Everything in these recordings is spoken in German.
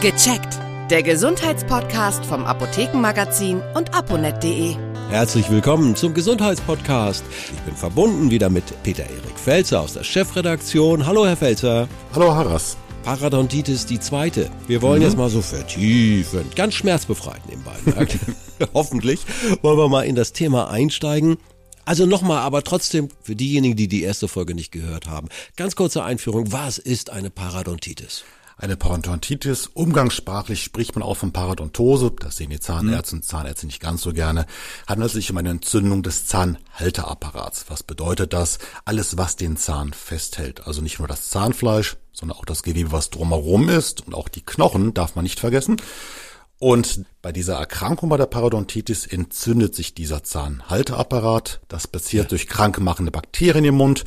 Gecheckt. Der Gesundheitspodcast vom Apothekenmagazin und aponet.de. Herzlich willkommen zum Gesundheitspodcast. Ich bin verbunden wieder mit Peter-Erik Felzer aus der Chefredaktion. Hallo, Herr Felzer. Hallo, Harras. Parodontitis die zweite. Wir wollen mhm. jetzt mal so vertiefen, ganz schmerzbefreit nebenbei. Hoffentlich wollen wir mal in das Thema einsteigen. Also nochmal, aber trotzdem für diejenigen, die die erste Folge nicht gehört haben, ganz kurze Einführung. Was ist eine Parodontitis? Eine Parodontitis, umgangssprachlich spricht man auch von Parodontose, das sehen die Zahnärzte und Zahnärzte nicht ganz so gerne, handelt sich um eine Entzündung des Zahnhalteapparats. Was bedeutet das? Alles, was den Zahn festhält. Also nicht nur das Zahnfleisch, sondern auch das Gewebe, was drumherum ist und auch die Knochen darf man nicht vergessen. Und bei dieser Erkrankung bei der Parodontitis entzündet sich dieser Zahnhalteapparat. Das passiert durch krankmachende Bakterien im Mund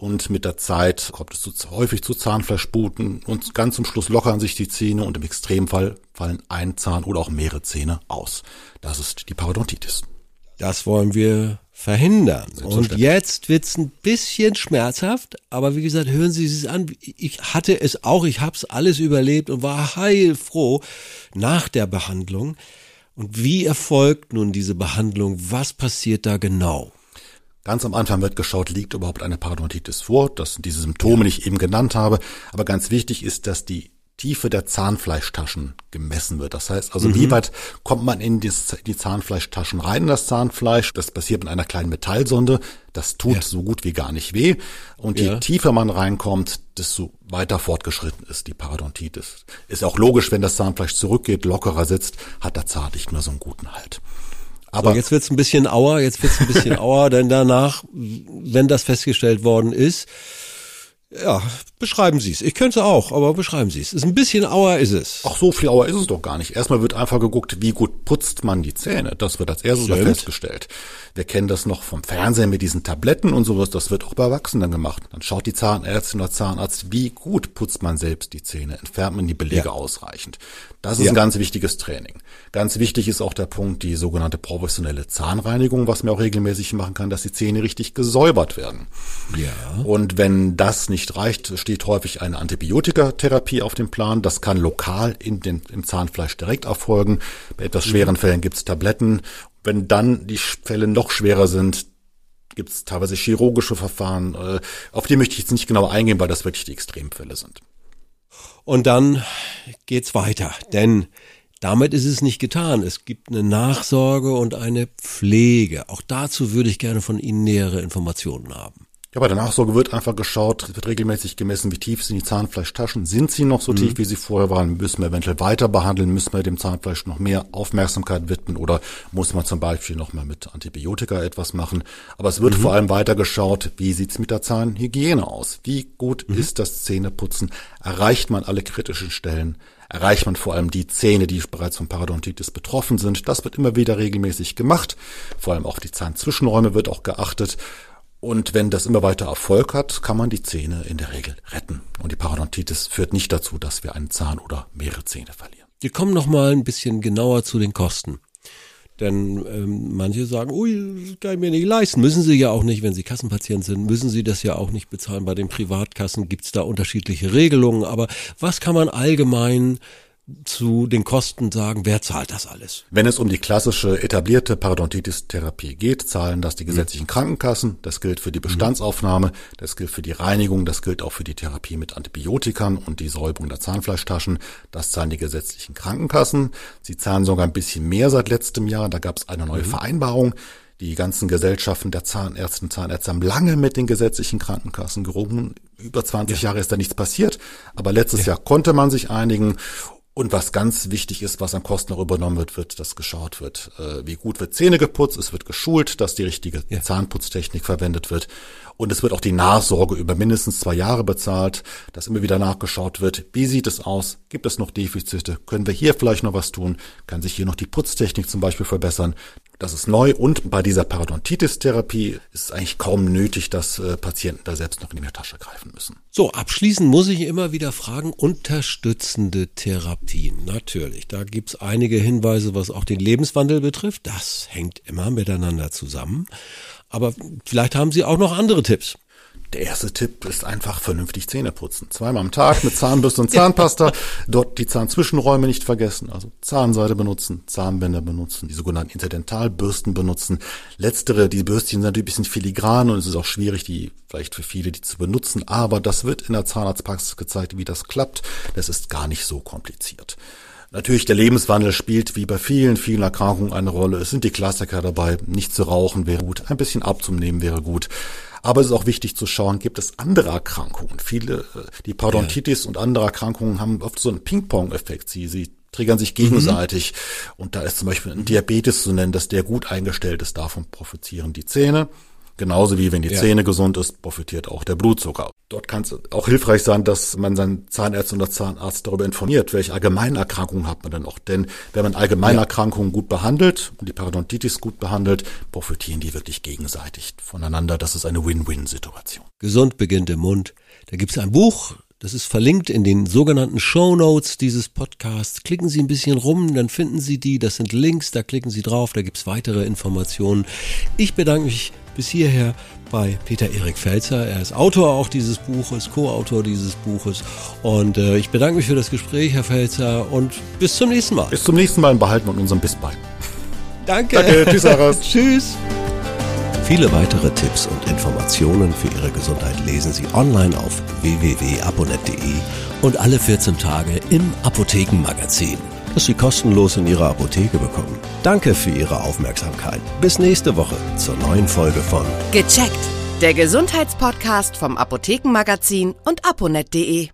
und mit der Zeit kommt es zu, häufig zu Zahnfleischbuten und ganz zum Schluss lockern sich die Zähne und im Extremfall fallen ein Zahn oder auch mehrere Zähne aus. Das ist die Parodontitis. Das wollen wir verhindern. Und jetzt wird's ein bisschen schmerzhaft, aber wie gesagt, hören Sie es an. Ich hatte es auch, ich habe es alles überlebt und war heilfroh nach der Behandlung. Und wie erfolgt nun diese Behandlung? Was passiert da genau? Ganz am Anfang wird geschaut, liegt überhaupt eine Parodontitis vor. Das sind diese Symptome, die ich eben genannt habe. Aber ganz wichtig ist, dass die Tiefe der Zahnfleischtaschen gemessen wird. Das heißt also, mhm. wie weit kommt man in die, die, Zahnfleischtaschen rein, in das Zahnfleisch? Das passiert mit einer kleinen Metallsonde. Das tut ja. so gut wie gar nicht weh. Und ja. je tiefer man reinkommt, desto weiter fortgeschritten ist die Parodontitis. Ist auch logisch, wenn das Zahnfleisch zurückgeht, lockerer sitzt, hat der Zahn nicht mehr so einen guten Halt. Aber so, jetzt wird's ein bisschen auer, jetzt wird's ein bisschen auer, denn danach, wenn das festgestellt worden ist, ja, beschreiben Sie es. Ich könnte auch, aber beschreiben Sie es. Ist ein bisschen auer ist es. Ach, so viel auer ist es doch gar nicht. Erstmal wird einfach geguckt, wie gut putzt man die Zähne. Das wird als erstes mal festgestellt. Wir kennen das noch vom Fernsehen mit diesen Tabletten und sowas. Das wird auch bei Erwachsenen gemacht. Dann schaut die Zahnärztin oder Zahnarzt, wie gut putzt man selbst die Zähne. Entfernt man die Belege ja. ausreichend. Das ist ja. ein ganz wichtiges Training. Ganz wichtig ist auch der Punkt, die sogenannte professionelle Zahnreinigung, was man auch regelmäßig machen kann, dass die Zähne richtig gesäubert werden. Ja. Und wenn das nicht reicht, steht häufig eine Antibiotikatherapie auf dem Plan. Das kann lokal in den, im Zahnfleisch direkt erfolgen. Bei etwas schweren Fällen gibt es Tabletten. Wenn dann die Fälle noch schwerer sind, gibt es teilweise chirurgische Verfahren. Äh, auf die möchte ich jetzt nicht genau eingehen, weil das wirklich die Extremfälle sind. Und dann geht's weiter, denn damit ist es nicht getan. Es gibt eine Nachsorge und eine Pflege. Auch dazu würde ich gerne von Ihnen nähere Informationen haben. Ja, bei der Nachsorge wird einfach geschaut, wird regelmäßig gemessen, wie tief sind die Zahnfleischtaschen. Sind sie noch so mhm. tief, wie sie vorher waren? Müssen wir eventuell weiter behandeln? Müssen wir dem Zahnfleisch noch mehr Aufmerksamkeit widmen? Oder muss man zum Beispiel noch mal mit Antibiotika etwas machen? Aber es wird mhm. vor allem weiter geschaut, wie sieht's mit der Zahnhygiene aus? Wie gut mhm. ist das Zähneputzen? Erreicht man alle kritischen Stellen? Erreicht man vor allem die Zähne, die bereits von Parodontitis betroffen sind? Das wird immer wieder regelmäßig gemacht. Vor allem auch die Zahnzwischenräume wird auch geachtet. Und wenn das immer weiter Erfolg hat, kann man die Zähne in der Regel retten. Und die Parodontitis führt nicht dazu, dass wir einen Zahn oder mehrere Zähne verlieren. Wir kommen noch mal ein bisschen genauer zu den Kosten. Denn ähm, manche sagen, ui, kann ich mir nicht leisten. Müssen sie ja auch nicht, wenn sie Kassenpatient sind, müssen sie das ja auch nicht bezahlen. Bei den Privatkassen gibt's da unterschiedliche Regelungen. Aber was kann man allgemein zu den Kosten sagen, wer zahlt das alles? Wenn es um die klassische etablierte Parodontitis-Therapie geht, zahlen das die gesetzlichen Krankenkassen. Das gilt für die Bestandsaufnahme, das gilt für die Reinigung, das gilt auch für die Therapie mit Antibiotikern und die Säuberung der Zahnfleischtaschen. Das zahlen die gesetzlichen Krankenkassen. Sie zahlen sogar ein bisschen mehr seit letztem Jahr. Da gab es eine neue mhm. Vereinbarung. Die ganzen Gesellschaften der Zahnärzte und Zahnärzte haben lange mit den gesetzlichen Krankenkassen gerungen. Über 20 ja. Jahre ist da nichts passiert. Aber letztes ja. Jahr konnte man sich einigen und was ganz wichtig ist, was an Kosten noch übernommen wird, wird, dass geschaut wird, äh, wie gut wird Zähne geputzt, es wird geschult, dass die richtige ja. Zahnputztechnik verwendet wird. Und es wird auch die Nachsorge über mindestens zwei Jahre bezahlt, dass immer wieder nachgeschaut wird, wie sieht es aus, gibt es noch Defizite, können wir hier vielleicht noch was tun, kann sich hier noch die Putztechnik zum Beispiel verbessern. Das ist neu und bei dieser Parodontitis-Therapie ist es eigentlich kaum nötig, dass äh, Patienten da selbst noch in die Tasche greifen müssen. So, abschließend muss ich immer wieder fragen, unterstützende Therapien. Natürlich, da gibt's einige Hinweise, was auch den Lebenswandel betrifft. Das hängt immer miteinander zusammen. Aber vielleicht haben Sie auch noch andere Tipps. Der erste Tipp ist einfach vernünftig Zähne putzen. Zweimal am Tag mit Zahnbürste und Zahnpasta. Dort die Zahnzwischenräume nicht vergessen. Also Zahnseide benutzen, Zahnbänder benutzen, die sogenannten Interdentalbürsten benutzen. Letztere, die Bürstchen sind natürlich ein bisschen filigran und es ist auch schwierig, die vielleicht für viele die zu benutzen. Aber das wird in der Zahnarztpraxis gezeigt, wie das klappt. Das ist gar nicht so kompliziert. Natürlich, der Lebenswandel spielt wie bei vielen, vielen Erkrankungen eine Rolle. Es sind die Klassiker dabei. Nicht zu rauchen wäre gut. Ein bisschen abzunehmen wäre gut. Aber es ist auch wichtig zu schauen, gibt es andere Erkrankungen? Viele, äh, die Parodontitis ja. und andere Erkrankungen haben oft so einen Ping-Pong-Effekt. Sie, sie triggern sich gegenseitig. Mhm. Und da ist zum Beispiel ein Diabetes zu nennen, dass der gut eingestellt ist. Davon profitieren die Zähne. Genauso wie wenn die ja. Zähne gesund ist, profitiert auch der Blutzucker. Dort kann es auch hilfreich sein, dass man seinen Zahnärztin oder Zahnarzt darüber informiert, welche Allgemeinerkrankungen hat man denn noch. Denn wenn man Allgemeinerkrankungen ja. gut behandelt und die Parodontitis gut behandelt, profitieren die wirklich gegenseitig voneinander. Das ist eine Win-Win-Situation. Gesund beginnt im Mund. Da gibt es ein Buch, das ist verlinkt in den sogenannten Show Notes dieses Podcasts. Klicken Sie ein bisschen rum, dann finden Sie die. Das sind Links, da klicken Sie drauf, da gibt's weitere Informationen. Ich bedanke mich bis hierher bei Peter Erik Felzer. Er ist Autor auch dieses Buches, Co-Autor dieses Buches. Und äh, ich bedanke mich für das Gespräch, Herr Felzer, und bis zum nächsten Mal. Bis zum nächsten Mal behalten wir unseren Biss bei. Danke. Danke. Tschüss, Aras. Tschüss. Viele weitere Tipps und Informationen für Ihre Gesundheit lesen Sie online auf www.aponet.de und alle 14 Tage im Apothekenmagazin das Sie kostenlos in Ihrer Apotheke bekommen. Danke für Ihre Aufmerksamkeit. Bis nächste Woche zur neuen Folge von Gecheckt, der Gesundheitspodcast vom Apothekenmagazin und aponet.de.